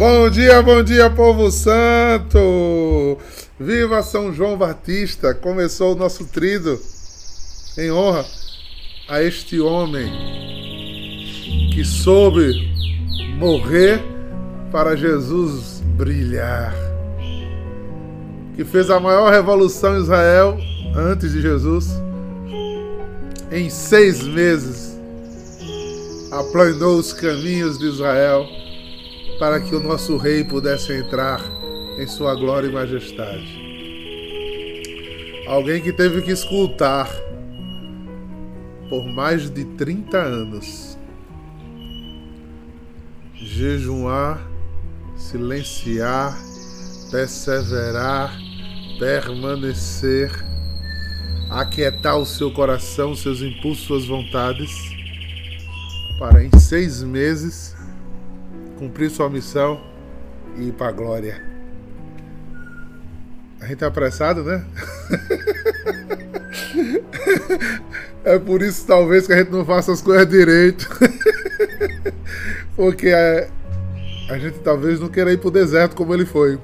Bom dia, bom dia, povo santo! Viva São João Batista! Começou o nosso trido em honra a este homem que soube morrer para Jesus brilhar, que fez a maior revolução em Israel antes de Jesus. Em seis meses, aplanou os caminhos de Israel para que o nosso rei pudesse entrar em sua glória e majestade. Alguém que teve que escutar por mais de 30 anos, jejuar, silenciar, perseverar, permanecer, aquietar o seu coração, seus impulsos, suas vontades, para em seis meses cumprir sua missão e ir para a glória. A gente tá apressado, né? é por isso, talvez, que a gente não faça as coisas direito. Porque a, a gente talvez não queira ir para o deserto como ele foi.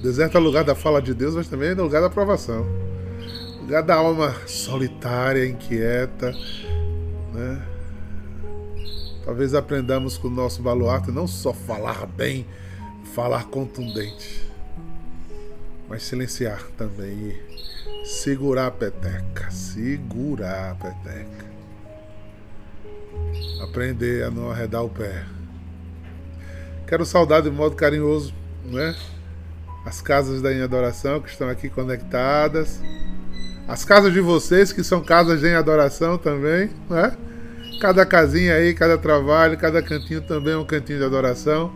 O deserto é lugar da fala de Deus, mas também é lugar da aprovação. Lugar da alma solitária, inquieta, né? Talvez aprendamos com o nosso baluarte não só falar bem, falar contundente, mas silenciar também e segurar a peteca, segurar a peteca. Aprender a não arredar o pé. Quero saudar de modo carinhoso, né? As casas da Em Adoração que estão aqui conectadas. As casas de vocês que são casas de Em Adoração também, né? Cada casinha aí, cada trabalho, cada cantinho também é um cantinho de adoração.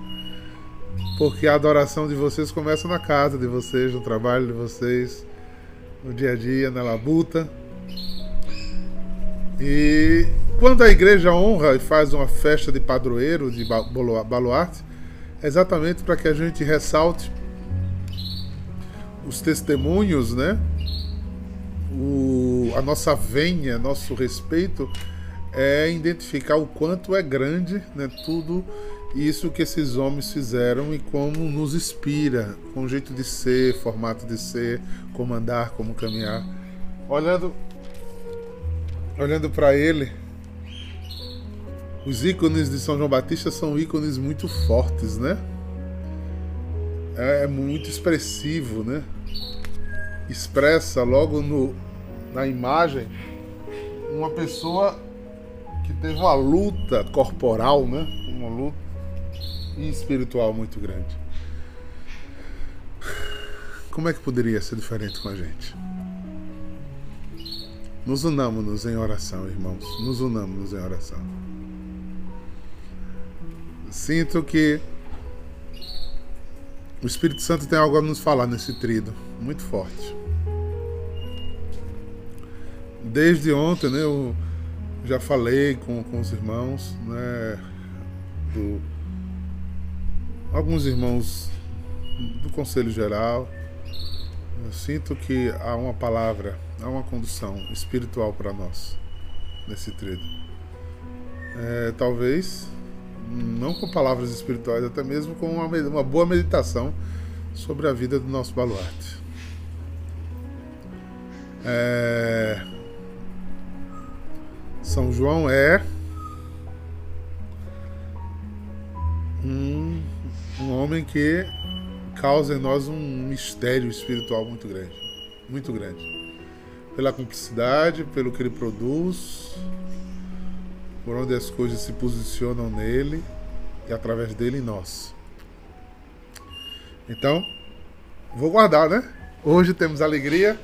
Porque a adoração de vocês começa na casa de vocês, no trabalho de vocês, no dia a dia, na labuta. E quando a igreja honra e faz uma festa de padroeiro, de baluarte, é exatamente para que a gente ressalte os testemunhos, né? O, a nossa venha, nosso respeito é identificar o quanto é grande né, tudo isso que esses homens fizeram e como nos inspira, com o jeito de ser, formato de ser, como andar, como caminhar. Olhando, olhando para ele, os ícones de São João Batista são ícones muito fortes, né? É, é muito expressivo, né? Expressa logo no, na imagem uma pessoa que teve uma luta corporal, né? Uma luta espiritual muito grande. Como é que poderia ser diferente com a gente? Nos unamos-nos em oração, irmãos. Nos unamos-nos em oração. Sinto que o Espírito Santo tem algo a nos falar nesse trido, muito forte. Desde ontem, né, eu já falei com, com os irmãos, né? Do, alguns irmãos do Conselho Geral. Eu sinto que há uma palavra, há uma condução espiritual para nós nesse treino. É, talvez não com palavras espirituais, até mesmo com uma, uma boa meditação sobre a vida do nosso baluarte. É, são João é um, um homem que causa em nós um mistério espiritual muito grande. Muito grande. Pela cumplicidade, pelo que ele produz, por onde as coisas se posicionam nele e através dele em nós. Então, vou guardar, né? Hoje temos a alegria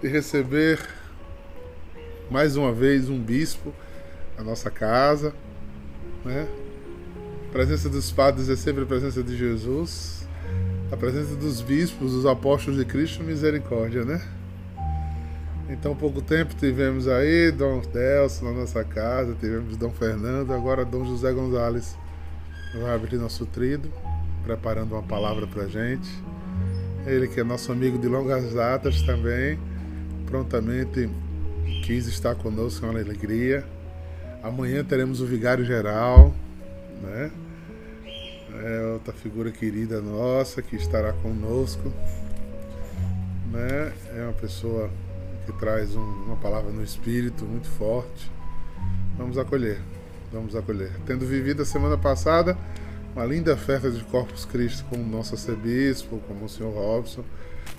de receber mais uma vez um bispo na nossa casa, né? A presença dos padres é sempre a presença de Jesus. A presença dos bispos, dos apóstolos de Cristo, misericórdia, né? Então, pouco tempo tivemos aí Dom Delcio na nossa casa, tivemos Dom Fernando, agora Dom José Gonzalez vai abrir nosso trido, preparando uma palavra para gente. Ele que é nosso amigo de longas datas também, prontamente quis estar conosco, é uma alegria. Amanhã teremos o Vigário Geral, né? outra figura querida nossa que estará conosco. Né? É uma pessoa que traz um, uma palavra no espírito muito forte. Vamos acolher, vamos acolher. Tendo vivido a semana passada uma linda festa de Corpus Christi com o nosso arcebispo, com o senhor Robson.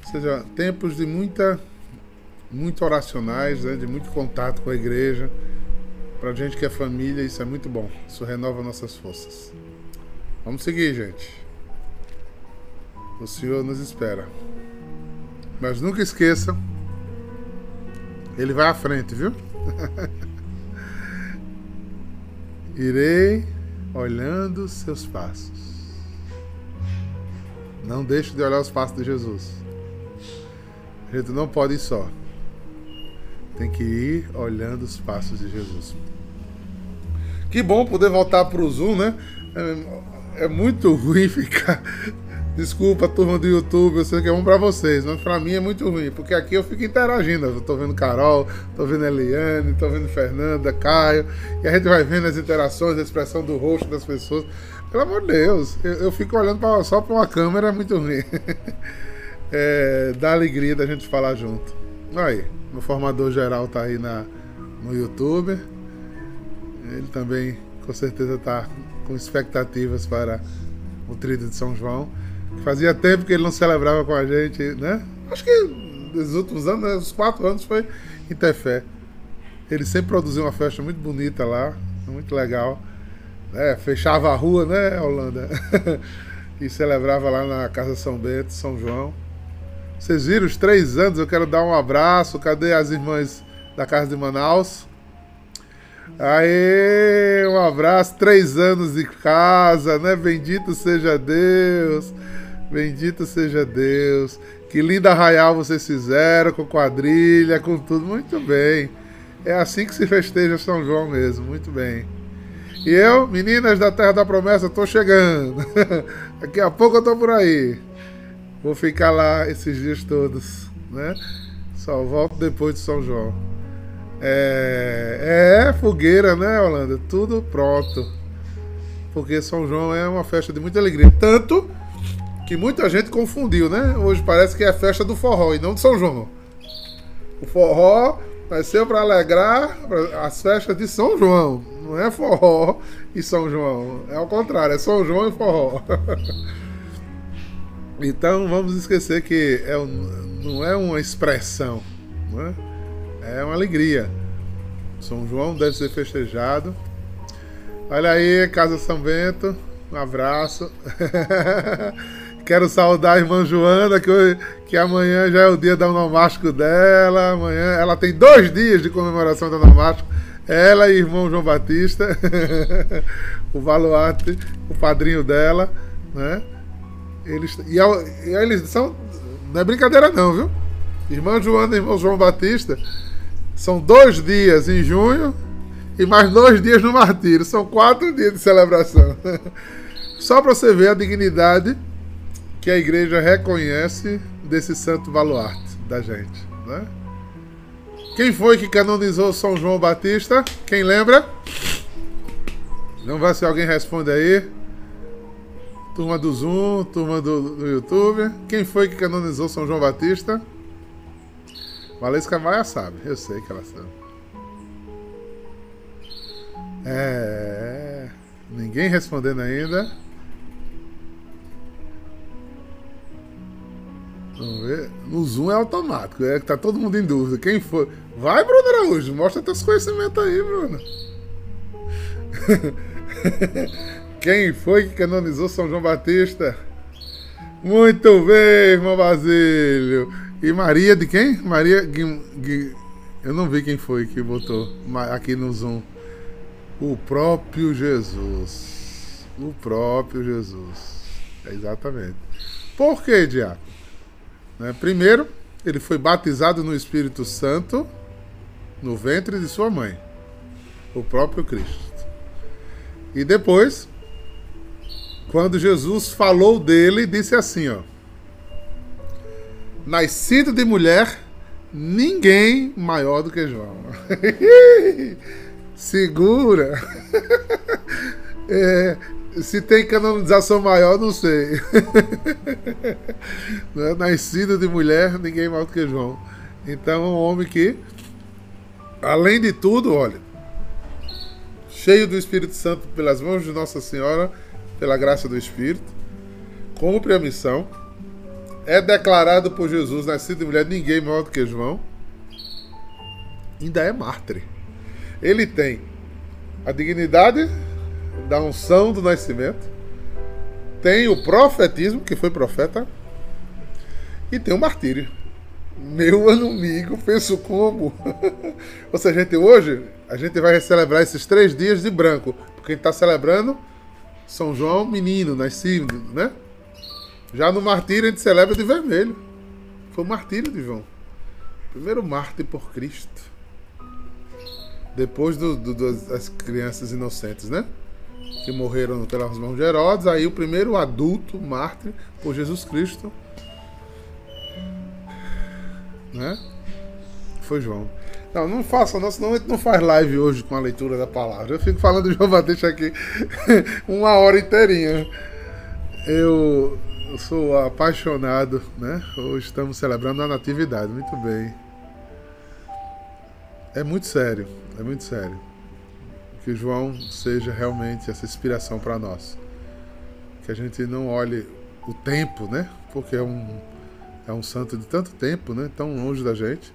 Ou seja, tempos de muita, muito oracionais, né? de muito contato com a igreja. Para gente que é família, isso é muito bom. Isso renova nossas forças. Vamos seguir, gente. O Senhor nos espera. Mas nunca esqueça, ele vai à frente, viu? Irei olhando seus passos. Não deixe de olhar os passos de Jesus. A gente não pode ir só. Tem que ir olhando os passos de Jesus. Que bom poder voltar para o Zoom, né? É, é muito ruim ficar Desculpa, turma do YouTube, eu sei que é bom pra vocês, mas pra mim é muito ruim, porque aqui eu fico interagindo. Eu tô vendo Carol, tô vendo Eliane, tô vendo Fernanda, Caio, e a gente vai vendo as interações, a expressão do rosto das pessoas. Pelo amor de Deus, eu, eu fico olhando pra, só pra uma câmera, é muito ruim. é, dá alegria da gente falar junto. Aí, meu formador geral tá aí na, no YouTube. Ele também, com certeza, tá com expectativas para o tríduo de São João. Fazia tempo que ele não celebrava com a gente, né? Acho que nos últimos anos, né, os quatro anos foi Interfé. Ele sempre produziu uma festa muito bonita lá, muito legal. É, fechava a rua, né, Holanda? e celebrava lá na Casa São Bento, São João. Vocês viram os três anos? Eu quero dar um abraço. Cadê as irmãs da Casa de Manaus? Aê, um abraço. Três anos de casa, né? Bendito seja Deus. Bendito seja Deus. Que linda arraial vocês fizeram, com quadrilha, com tudo. Muito bem. É assim que se festeja São João mesmo. Muito bem. E eu, meninas da Terra da Promessa, tô chegando. Daqui a pouco eu tô por aí. Vou ficar lá esses dias todos, né? Só volto depois de São João. É, é fogueira, né, Holanda? Tudo pronto. Porque São João é uma festa de muita alegria. Tanto que muita gente confundiu, né? Hoje parece que é a festa do forró e não de São João. O forró vai ser para alegrar as festas de São João. Não é forró e São João. É ao contrário, é São João e forró. então vamos esquecer que é um, não é uma expressão, é? é uma alegria. São João deve ser festejado. Olha aí, Casa São Bento. Um abraço. Quero saudar a irmã Joana, que, que amanhã já é o dia do onomástico dela. Amanhã ela tem dois dias de comemoração do onomástico. Ela e irmão João Batista, o Valuarte, o padrinho dela, né? Eles, e, e eles são. Não é brincadeira, não, viu? Irmã Joana e irmão João Batista são dois dias em junho e mais dois dias no martírio. São quatro dias de celebração. Só para você ver a dignidade que a igreja reconhece desse santo baluarte da gente. Né? Quem foi que canonizou São João Batista? Quem lembra? Vamos ver se alguém responde aí. Turma do Zoom, turma do, do YouTube. Quem foi que canonizou São João Batista? Valesca Maia sabe, eu sei que ela sabe. É. Ninguém respondendo ainda. Vamos ver. No Zoom é automático, é que tá todo mundo em dúvida. Quem foi? Vai, Bruno Araújo, mostra teus conhecimentos aí, Bruno. Quem foi que canonizou São João Batista? Muito bem, irmão Basílio. E Maria de quem? Maria. Eu não vi quem foi que botou aqui no Zoom. O próprio Jesus. O próprio Jesus. Exatamente. Por que, Diácono? Né? Primeiro, ele foi batizado no Espírito Santo no ventre de sua mãe, o próprio Cristo. E depois, quando Jesus falou dele, disse assim, ó: Nascido de mulher, ninguém maior do que João. Segura. é, Se tem canonização maior, não sei. É? Nascido de mulher, ninguém mais do que João. Então, é um homem que, além de tudo, olha, cheio do Espírito Santo pelas mãos de Nossa Senhora, pela graça do Espírito, cumpre a missão, é declarado por Jesus, nascido de mulher, ninguém maior do que João, ainda é mártir. Ele tem a dignidade da unção do nascimento, tem o profetismo, que foi profeta, e tem o martírio. Meu amigo, penso como. Ou seja, gente hoje, a gente vai celebrar esses três dias de branco, porque a gente está celebrando São João menino, nascido, né? Já no martírio a gente celebra de vermelho. Foi o martírio de João. Primeiro mártir por Cristo. Depois do, do, das crianças inocentes, né? Que morreram pelas mãos de Herodes. Aí o primeiro adulto mártir por Jesus Cristo. Né? Foi João. Não, não faça, não, senão a gente não faz live hoje com a leitura da palavra. Eu fico falando de João Batista aqui uma hora inteirinha. Eu, sou apaixonado, né? Hoje estamos celebrando a Natividade, muito bem. É muito sério, é muito sério. Que João seja realmente essa inspiração para nós. Que a gente não olhe o tempo, né? Porque é um, é um santo de tanto tempo, né? Tão longe da gente.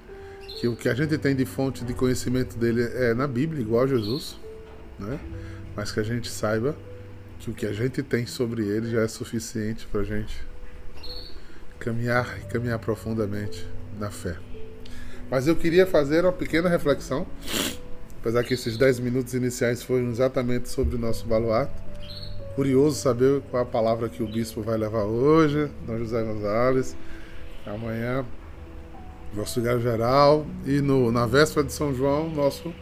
Que o que a gente tem de fonte de conhecimento dele é na Bíblia, igual a Jesus, né? Mas que a gente saiba que o que a gente tem sobre ele já é suficiente para a gente caminhar e caminhar profundamente na fé. Mas eu queria fazer uma pequena reflexão, apesar que esses 10 minutos iniciais foram exatamente sobre o nosso baluarte. Curioso saber qual a palavra que o bispo vai levar hoje, Dom José Gonzalez. Amanhã, nosso vigário geral. E no, na véspera de São João, nosso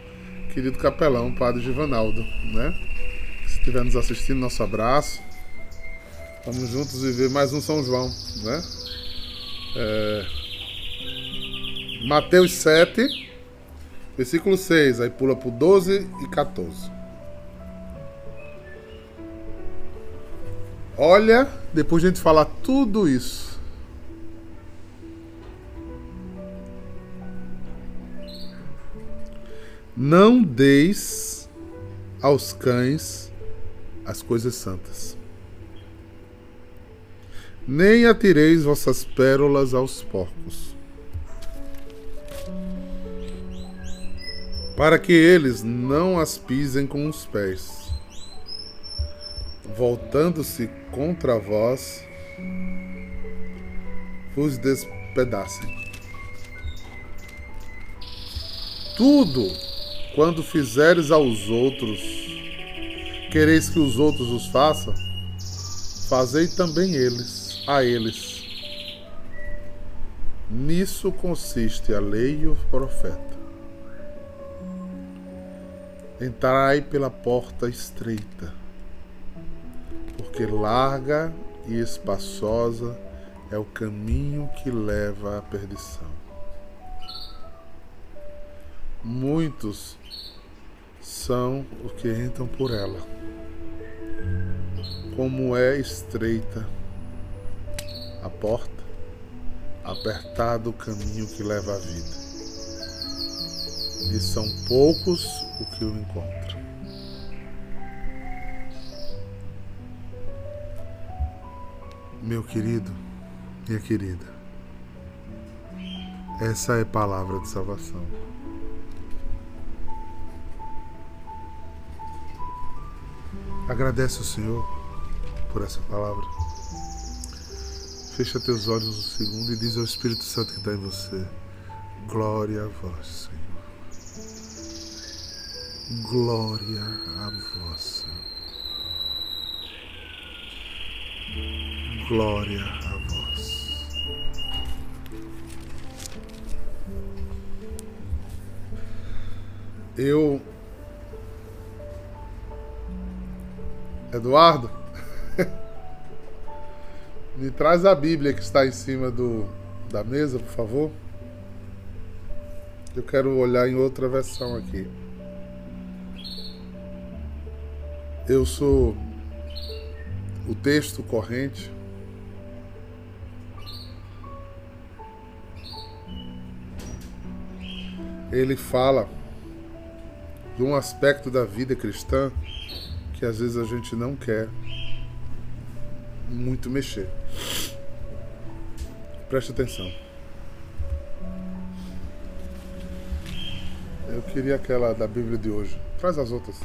querido capelão, Padre Givanaldo. Né? Se estiver nos assistindo, nosso abraço. Vamos juntos viver mais um São João. Né? É... Mateus 7, versículo 6, aí pula para 12 e 14. Olha, depois de a gente falar tudo isso, não deis aos cães as coisas santas, nem atireis vossas pérolas aos porcos para que eles não as pisem com os pés. Voltando-se contra vós, vos despedacem. Tudo quando fizeres aos outros, quereis que os outros os façam, fazei também eles, a eles. Nisso consiste a lei e o profeta. Entrai pela porta estreita, porque larga e espaçosa é o caminho que leva à perdição. Muitos são os que entram por ela. Como é estreita a porta, apertado o caminho que leva à vida e são poucos o que o encontram. Meu querido, minha querida, essa é palavra de salvação. Agradece o Senhor por essa palavra. Fecha teus olhos um segundo e diz ao Espírito Santo que está em você: Glória a vós, Senhor. Glória a vós. Glória a vós. Eu, Eduardo, me traz a Bíblia que está em cima do, da mesa, por favor. Eu quero olhar em outra versão aqui. Eu sou o texto corrente ele fala de um aspecto da vida cristã que às vezes a gente não quer muito mexer. Preste atenção. Eu queria aquela da Bíblia de hoje. Traz as outras.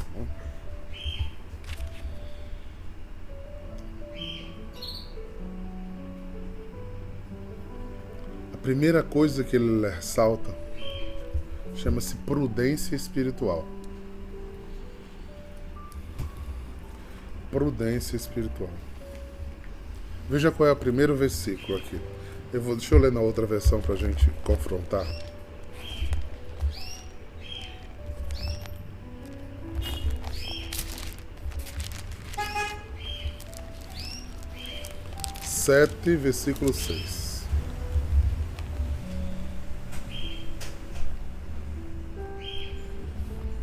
A primeira coisa que ele ressalta chama-se prudência espiritual. Prudência espiritual. Veja qual é o primeiro versículo aqui. Eu vou, deixa eu ler na outra versão para a gente confrontar. Sete, versículo seis.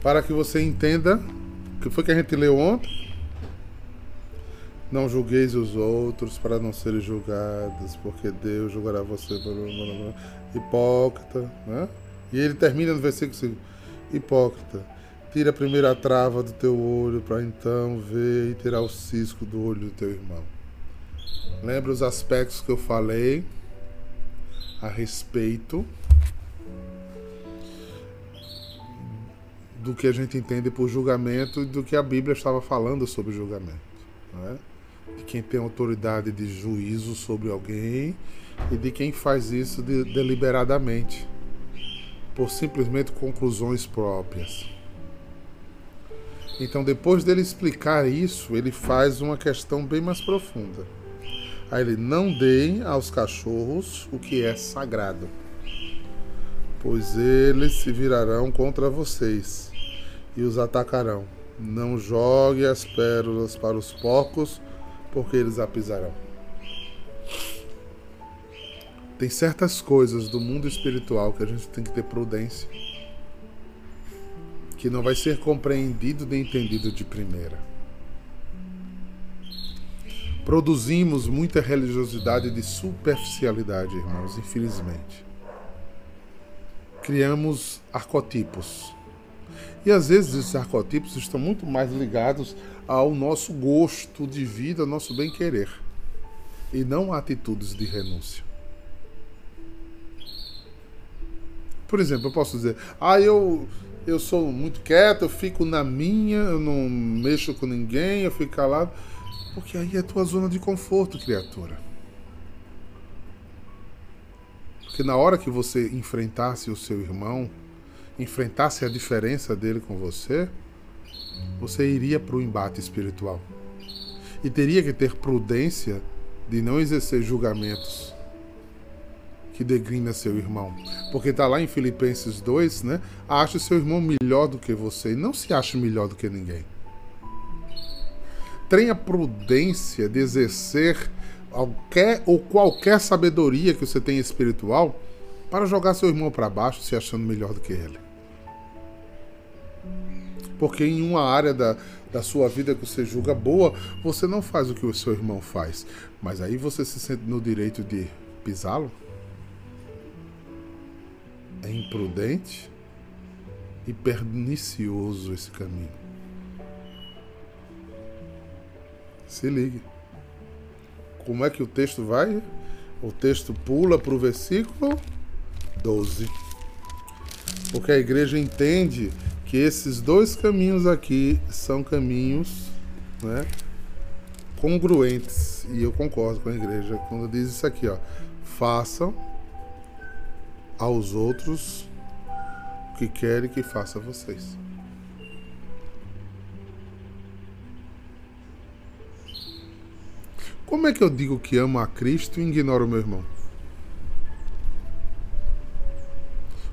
Para que você entenda o que foi que a gente leu ontem não julgueis os outros para não serem julgados, porque Deus julgará você. Hipócrita, né? E ele termina no versículo 5: Hipócrita, tira a primeira trava do teu olho para então ver e tirar o cisco do olho do teu irmão. Lembra os aspectos que eu falei a respeito do que a gente entende por julgamento e do que a Bíblia estava falando sobre julgamento. Não é? De quem tem autoridade de juízo sobre alguém e de quem faz isso de, deliberadamente, por simplesmente conclusões próprias. Então, depois dele explicar isso, ele faz uma questão bem mais profunda. Aí ele não deem aos cachorros o que é sagrado, pois eles se virarão contra vocês e os atacarão. Não jogue as pérolas para os porcos, porque eles a pisarão. Tem certas coisas do mundo espiritual que a gente tem que ter prudência, que não vai ser compreendido nem entendido de primeira. Produzimos muita religiosidade de superficialidade, irmãos, infelizmente. Criamos arcotipos. E às vezes esses arcotipos estão muito mais ligados ao nosso gosto de vida, ao nosso bem-querer, e não a atitudes de renúncia. Por exemplo, eu posso dizer, ah, eu, eu sou muito quieto, eu fico na minha, eu não mexo com ninguém, eu fico calado. Porque aí é a tua zona de conforto, criatura. Porque na hora que você enfrentasse o seu irmão, enfrentasse a diferença dele com você, você iria para o embate espiritual. E teria que ter prudência de não exercer julgamentos que degrina seu irmão. Porque está lá em Filipenses 2, né? Ache seu irmão melhor do que você e não se ache melhor do que ninguém. Tenha prudência de exercer qualquer ou qualquer sabedoria que você tenha espiritual para jogar seu irmão para baixo se achando melhor do que ele. Porque em uma área da, da sua vida que você julga boa, você não faz o que o seu irmão faz. Mas aí você se sente no direito de pisá-lo? É imprudente e pernicioso esse caminho. Se ligue. Como é que o texto vai? O texto pula para o versículo 12. Porque a igreja entende que esses dois caminhos aqui são caminhos né, congruentes. E eu concordo com a igreja quando diz isso aqui, ó. Façam aos outros o que querem que faça a vocês. Como é que eu digo que amo a Cristo e ignoro o meu irmão?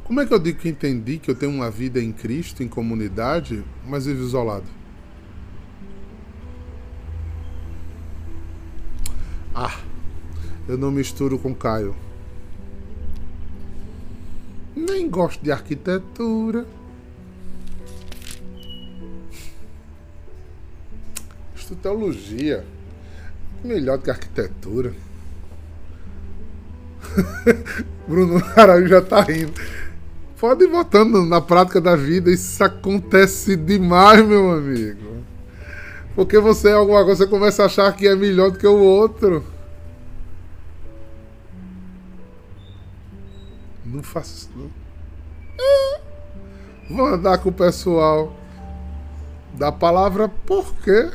Como é que eu digo que entendi que eu tenho uma vida em Cristo, em comunidade, mas vivo isolado? Ah, eu não misturo com Caio. Nem gosto de arquitetura. Estudo teologia. Melhor do que arquitetura. Bruno Araújo já tá rindo. Pode ir botando na prática da vida. Isso acontece demais, meu amigo. Porque você é alguma coisa, você começa a achar que é melhor do que o outro. Não faço isso, não. Vou andar com o pessoal da palavra por quê?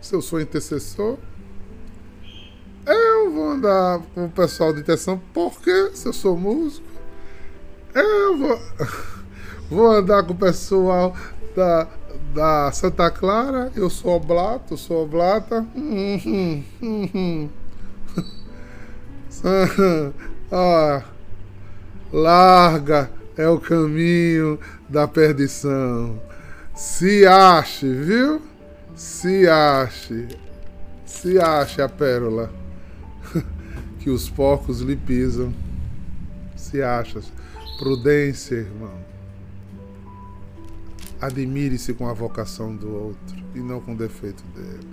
Se eu sou intercessor. Eu vou andar com o pessoal de intenção por quê? Se eu sou músico. Eu vou, vou andar com o pessoal da, da Santa Clara. Eu sou oblato, sou oblata. Ah, larga é o caminho da perdição. Se ache, viu? Se ache. Se ache a pérola que os porcos lhe pisam. Se acha. Prudência, irmão. Admire-se com a vocação do outro e não com o defeito dele.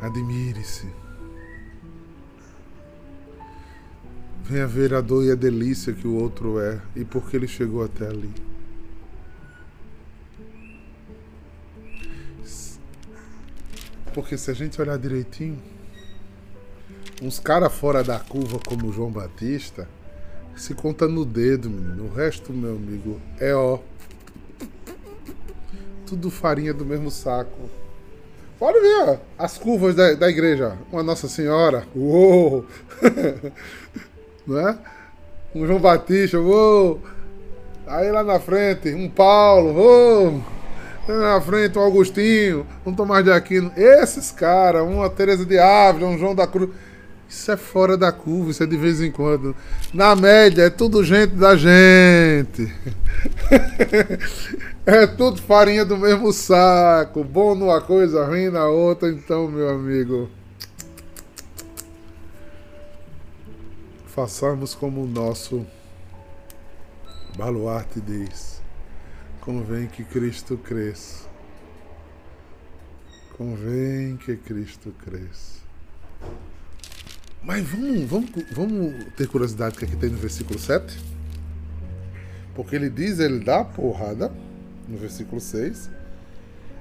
Admire-se. Venha ver a dor e a delícia que o outro é e por que ele chegou até ali. Porque se a gente olhar direitinho, uns caras fora da curva como o João Batista, se conta no dedo, menino. O resto, meu amigo, é ó. Tudo farinha do mesmo saco. Pode ver, ó, as curvas da, da igreja. Uma Nossa Senhora. Uou! não é? Um João Batista, uou! Aí lá na frente, um Paulo, uou! Na frente, um Augustinho, um Tomás de Aquino. Esses caras, uma Teresa de Ávila, um João da Cruz. Isso é fora da curva, isso é de vez em quando. Na média, é tudo gente da gente. é tudo farinha do mesmo saco. Bom numa coisa, ruim na outra. Então, meu amigo. façamos como o nosso baluarte diz: convém que Cristo cresça. Convém que Cristo cresça. Mas vamos, vamos, vamos ter curiosidade do que aqui tem no versículo 7? Porque ele diz, ele dá a porrada no versículo 6.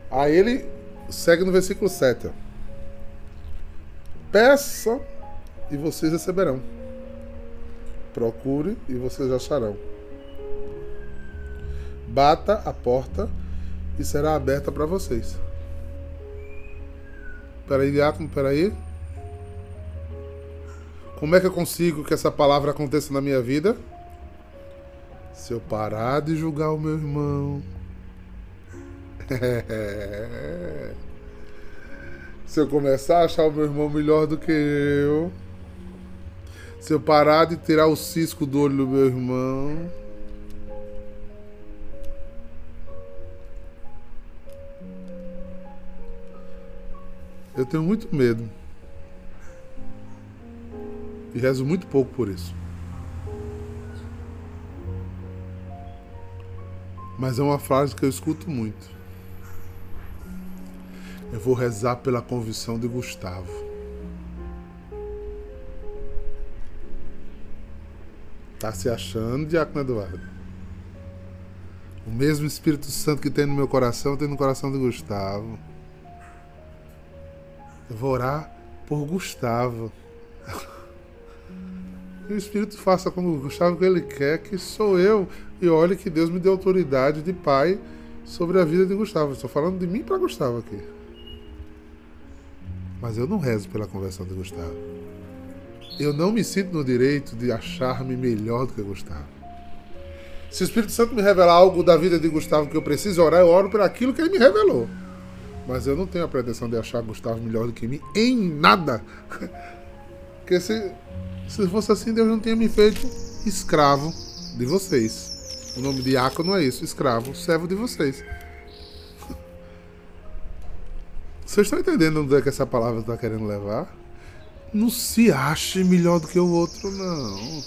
Aí ele segue no versículo 7. Ó. Peça e vocês receberão. Procure e vocês acharão. Bata a porta e será aberta para vocês. Peraí, Diácono, peraí. Como é que eu consigo que essa palavra aconteça na minha vida? Se eu parar de julgar o meu irmão. Se eu começar a achar o meu irmão melhor do que eu. Se eu parar de tirar o cisco do olho do meu irmão. Eu tenho muito medo. E rezo muito pouco por isso. Mas é uma frase que eu escuto muito. Eu vou rezar pela convicção de Gustavo. Tá se achando, Diácono Eduardo? O mesmo Espírito Santo que tem no meu coração tem no coração de Gustavo. Eu vou orar por Gustavo. O Espírito faça como Gustavo que ele quer, que sou eu. E olhe que Deus me deu autoridade de pai sobre a vida de Gustavo. Estou falando de mim para Gustavo aqui. Mas eu não rezo pela conversão de Gustavo eu não me sinto no direito de achar-me melhor do que Gustavo. Se o Espírito Santo me revelar algo da vida de Gustavo que eu preciso orar, eu oro por aquilo que ele me revelou. Mas eu não tenho a pretensão de achar Gustavo melhor do que mim em nada. Porque se, se fosse assim, Deus não tinha me feito escravo de vocês. O nome de diácono é isso, escravo, servo de vocês. Vocês estão entendendo onde é que essa palavra está querendo levar? não se ache melhor do que o outro, não.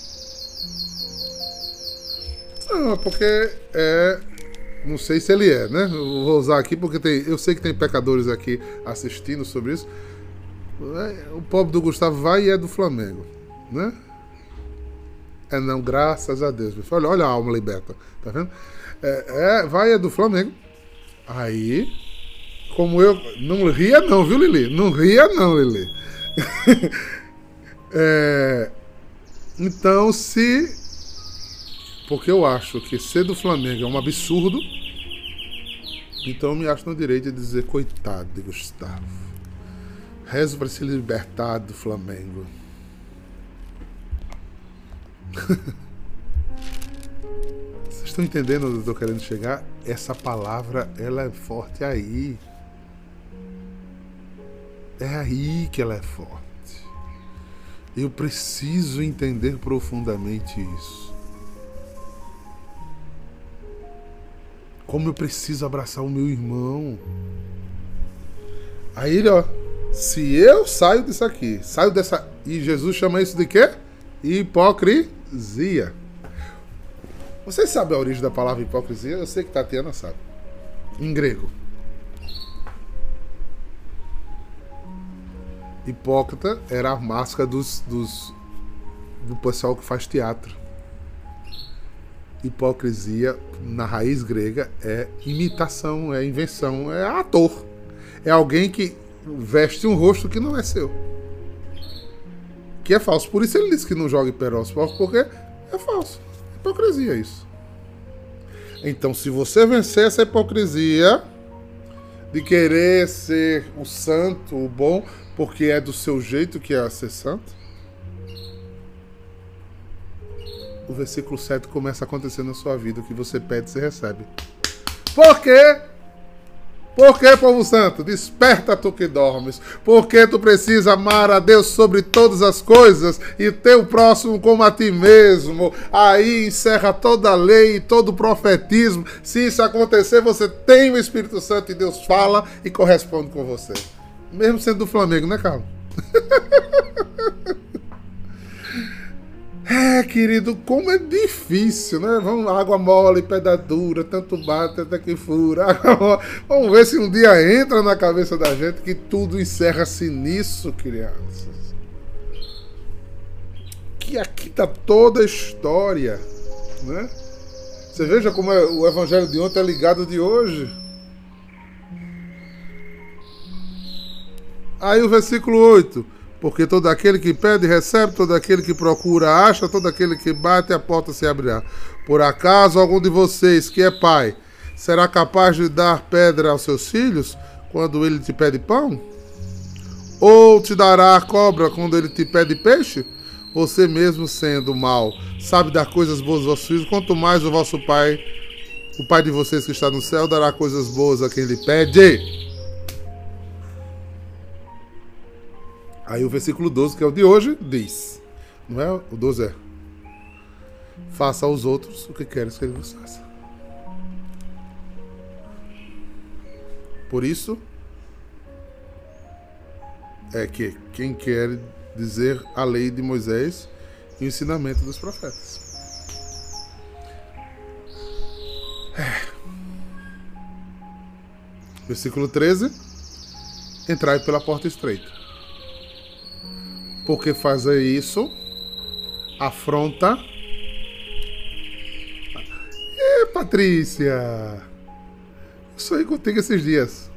Não, porque é não sei se ele é, né? Vou usar aqui porque tem, eu sei que tem pecadores aqui assistindo sobre isso. É, o pobre do Gustavo vai e é do Flamengo, né? É não, graças a Deus. Olha, olha a alma liberta, tá vendo? É, é, vai é do Flamengo. Aí, como eu. Não ria, não, viu, Lili? Não ria, não, Lili. é, então, se. Porque eu acho que ser do Flamengo é um absurdo. Então eu me acho no direito de dizer coitado de Gustavo. Rezo para se libertar do Flamengo. Vocês estão entendendo onde eu estou querendo chegar? Essa palavra, ela é forte aí. É aí que ela é forte. Eu preciso entender profundamente isso. Como eu preciso abraçar o meu irmão. Aí ele, ó, se eu saio disso aqui, saio dessa. E Jesus chama isso de quê? Hipocrisia. Vocês sabem a origem da palavra hipocrisia? Eu sei que Tatiana sabe. Em grego. Hipócrita era a máscara dos, dos, do pessoal que faz teatro. Hipocrisia, na raiz grega, é imitação, é invenção, é ator. É alguém que veste um rosto que não é seu. Que é falso. Por isso ele disse que não joga hiperósporo, porque é falso. Hipocrisia é isso. Então, se você vencer essa hipocrisia de querer ser o santo, o bom, porque é do seu jeito que é ser santo, o versículo 7 começa a acontecer na sua vida. O que você pede, você recebe. Por? Porque, povo santo, desperta tu que dormes. Porque tu precisa amar a Deus sobre todas as coisas e teu próximo como a ti mesmo. Aí encerra toda a lei e todo o profetismo. Se isso acontecer, você tem o Espírito Santo e Deus fala e corresponde com você. Mesmo sendo do Flamengo, né, Carlos? É, querido, como é difícil, né? Vamos, água mole, pedra dura, tanto bate até que fura. Vamos ver se um dia entra na cabeça da gente que tudo encerra-se nisso, crianças. Que aqui tá toda a história, né? Você veja como é, o evangelho de ontem é ligado de hoje. Aí o versículo 8. Porque todo aquele que pede, recebe, todo aquele que procura, acha, todo aquele que bate, a porta se abrirá. Por acaso algum de vocês que é pai será capaz de dar pedra aos seus filhos quando ele te pede pão? Ou te dará a cobra quando ele te pede peixe? Você mesmo sendo mal, sabe dar coisas boas aos vossos filhos, quanto mais o vosso pai, o pai de vocês que está no céu, dará coisas boas a quem lhe pede. Aí o versículo 12, que é o de hoje, diz: Não é? O 12 é: Faça aos outros o que queres que ele vos faça. Por isso, é que quem quer dizer a lei de Moisés e o ensinamento dos profetas. É. Versículo 13: Entrai pela porta estreita porque fazer isso afronta. E Patrícia! Sonhei contigo esses dias.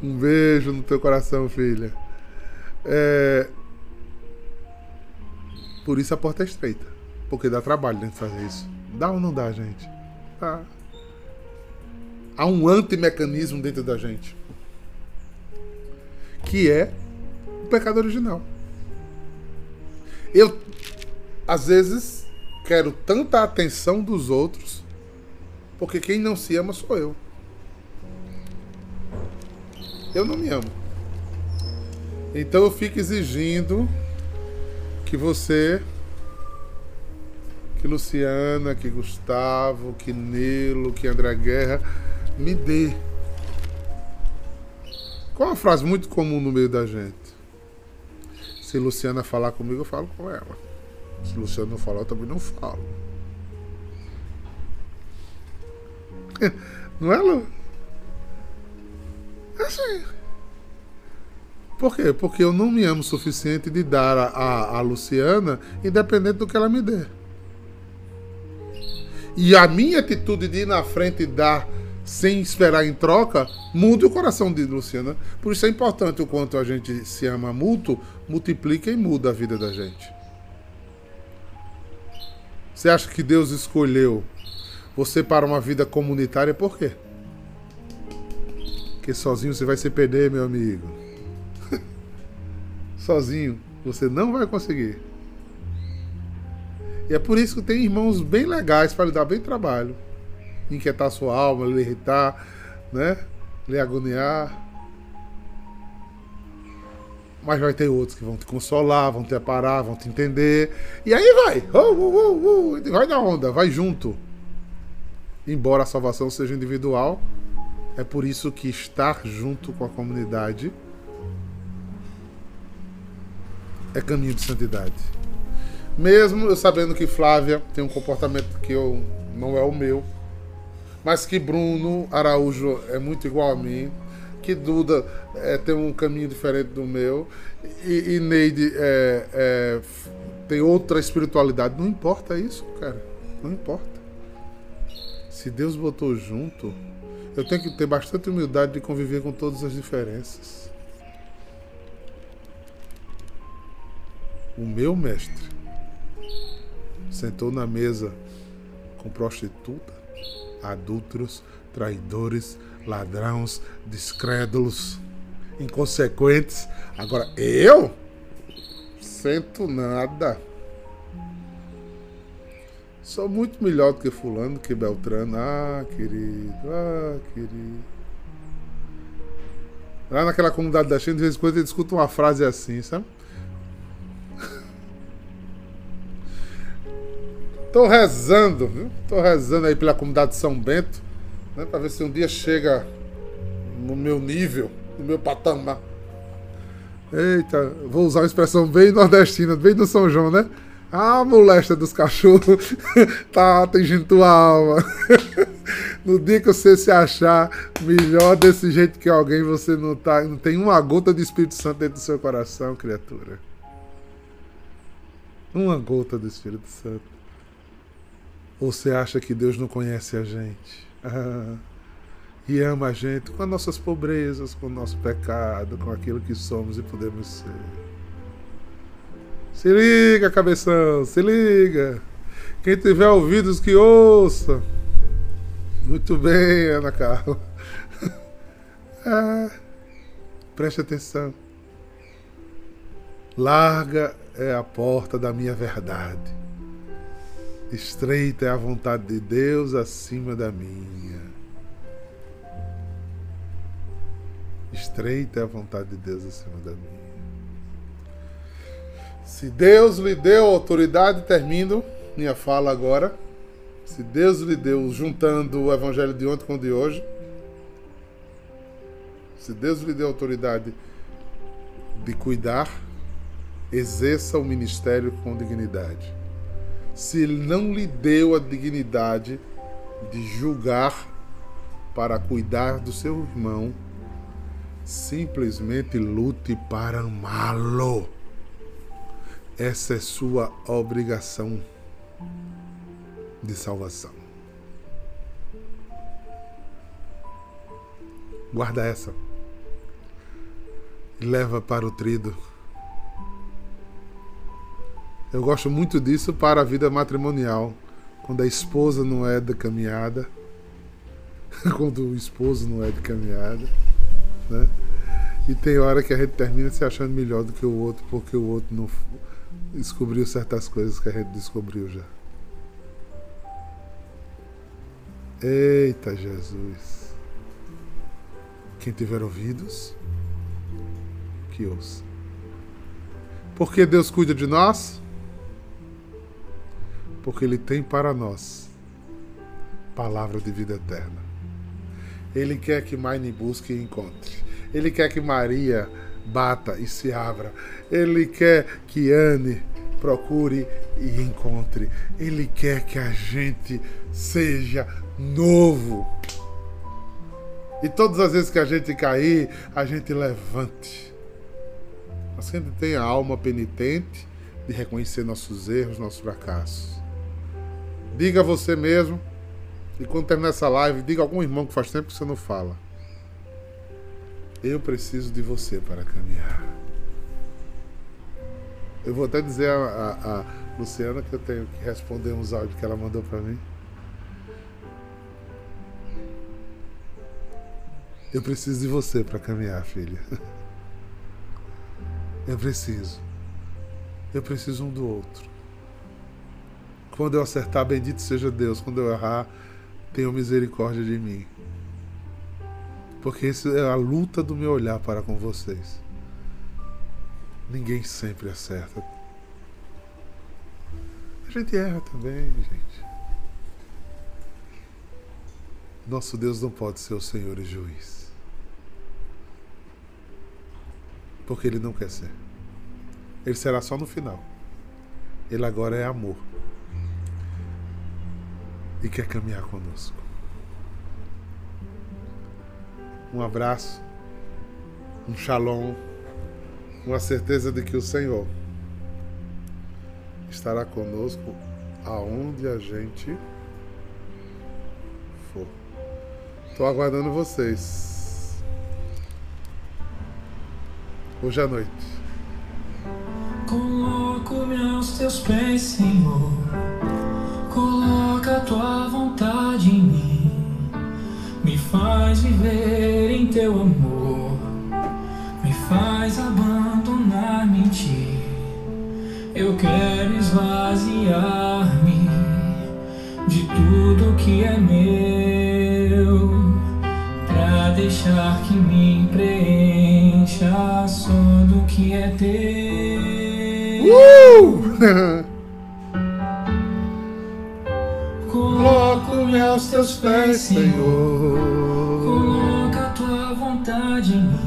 Um beijo no teu coração, filha. É... Por isso a porta é estreita. Porque dá trabalho dentro de fazer isso. Dá ou não dá, gente? Há um antimecanismo dentro da gente. Que é o pecado original. Eu, às vezes, quero tanta atenção dos outros, porque quem não se ama sou eu. Eu não me amo. Então eu fico exigindo que você, que Luciana, que Gustavo, que Nilo, que André Guerra me dê. Qual é uma frase muito comum no meio da gente? Se Luciana falar comigo, eu falo com ela. Se Luciana não falar, eu também não falo. Não é, Lu? É assim. Por quê? Porque eu não me amo o suficiente de dar a, a, a Luciana, independente do que ela me dê. E a minha atitude de ir na frente e dar sem esperar em troca, muda o coração de Luciana. Por isso é importante o quanto a gente se ama mútuo, multiplica e muda a vida da gente. Você acha que Deus escolheu você para uma vida comunitária por quê? Porque sozinho você vai se perder, meu amigo. sozinho você não vai conseguir. E é por isso que tem irmãos bem legais para lhe dar bem trabalho. Inquietar sua alma, lhe irritar, né? Lhe agoniar. Mas vai ter outros que vão te consolar, vão te aparar, vão te entender. E aí vai! Vai na onda, vai junto. Embora a salvação seja individual, é por isso que estar junto com a comunidade é caminho de santidade. Mesmo eu sabendo que Flávia tem um comportamento que eu não é o meu, mas que Bruno Araújo é muito igual a mim, que Duda é, tem um caminho diferente do meu, e, e Neide é, é, tem outra espiritualidade. Não importa isso, cara. Não importa. Se Deus botou junto, eu tenho que ter bastante humildade de conviver com todas as diferenças. O meu mestre sentou na mesa com prostituta, adúlteros, traidores, ladrões, descrédulos, inconsequentes. Agora eu sento nada. Sou muito melhor do que fulano, que Beltrano. Ah, querido, ah, querido. Lá naquela comunidade da China, de vez em quando eles escutam uma frase assim, sabe? Tô rezando, viu? Tô rezando aí pela comunidade de São Bento, né? Pra ver se um dia chega no meu nível, no meu patamar. Eita, vou usar uma expressão bem nordestina, bem do São João, né? Ah, molesta dos cachorros, tá atingindo tua alma. no dia que você se achar melhor desse jeito que alguém, você não tá, não tem uma gota de Espírito Santo dentro do seu coração, criatura. Uma gota do Espírito Santo. Ou você acha que Deus não conhece a gente? E ama a gente com as nossas pobrezas, com o nosso pecado, com aquilo que somos e podemos ser. Se liga, cabeção, se liga. Quem tiver ouvidos que ouça. Muito bem, Ana Carla. Ah, preste atenção. Larga é a porta da minha verdade. Estreita é a vontade de Deus acima da minha. Estreita é a vontade de Deus acima da minha. Se Deus lhe deu autoridade, termino minha fala agora. Se Deus lhe deu, juntando o evangelho de ontem com o de hoje, se Deus lhe deu autoridade de cuidar, exerça o ministério com dignidade se ele não lhe deu a dignidade de julgar para cuidar do seu irmão, simplesmente lute para amá-lo. Essa é sua obrigação de salvação. Guarda essa. Leva para o trido eu gosto muito disso para a vida matrimonial. Quando a esposa não é da caminhada, quando o esposo não é de caminhada, né? E tem hora que a gente termina se achando melhor do que o outro porque o outro não descobriu certas coisas que a gente descobriu já. Eita Jesus. Quem tiver ouvidos, que ouça. Porque Deus cuida de nós? Porque Ele tem para nós palavra de vida eterna. Ele quer que Maine busque e encontre. Ele quer que Maria bata e se abra. Ele quer que Anne procure e encontre. Ele quer que a gente seja novo. E todas as vezes que a gente cair, a gente levante. Mas que a gente tenha a alma penitente de reconhecer nossos erros, nossos fracassos. Diga a você mesmo, e quando terminar essa live, diga a algum irmão que faz tempo que você não fala. Eu preciso de você para caminhar. Eu vou até dizer a, a, a Luciana que eu tenho que responder uns áudios que ela mandou para mim. Eu preciso de você para caminhar, filha. Eu preciso. Eu preciso um do outro. Quando eu acertar, bendito seja Deus. Quando eu errar, tenha misericórdia de mim. Porque isso é a luta do meu olhar para com vocês. Ninguém sempre acerta. A gente erra também, gente. Nosso Deus não pode ser o Senhor e juiz. Porque Ele não quer ser. Ele será só no final. Ele agora é amor. E quer caminhar conosco. Um abraço, um shalom, uma certeza de que o Senhor estará conosco aonde a gente for. Estou aguardando vocês. Hoje à noite. Coloco-me aos teus pés, Senhor. Tua vontade em mim. Me faz viver em teu amor. Me faz abandonar-me em ti. Eu quero esvaziar-me de tudo que é meu. Pra deixar que me preencha só do que é teu. Uh! aos teus pés, Senhor. Coloca a tua vontade em mim.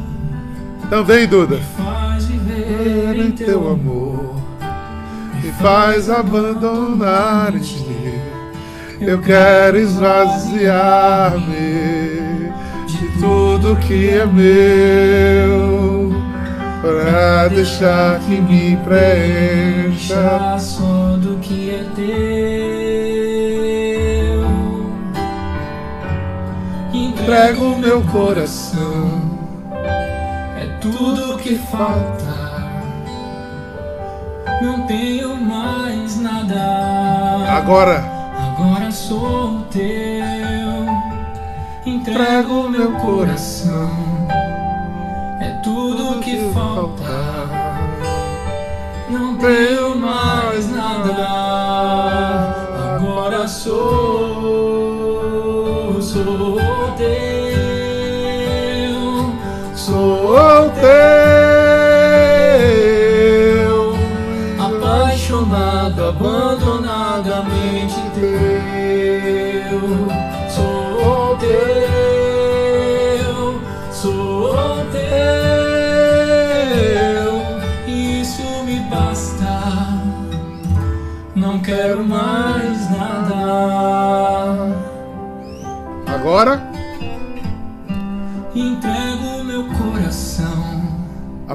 Também, Duda. Me faz viver em teu amor. Me faz abandonar em ti. Eu quero esvaziar-me de tudo que é meu. Pra deixar que me preencha. Entrego meu coração. É tudo que falta. Não tenho mais nada. Agora. Agora sou teu. Entrego meu coração. É tudo que falta. Não tenho mais nada. Agora sou,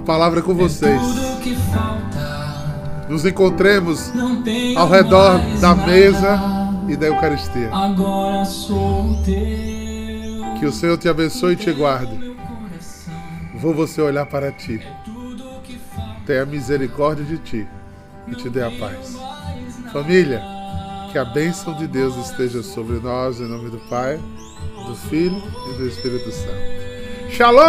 palavra é com vocês. Que falta. Nos encontremos ao redor da mesa e da Eucaristia. Que o Senhor te abençoe e te guarde. Vou você olhar para ti. é. Tenha misericórdia de ti e te dê a paz. Família, que a bênção de Deus esteja sobre nós, em nome do Pai, do Filho e do Espírito Santo. Shalom!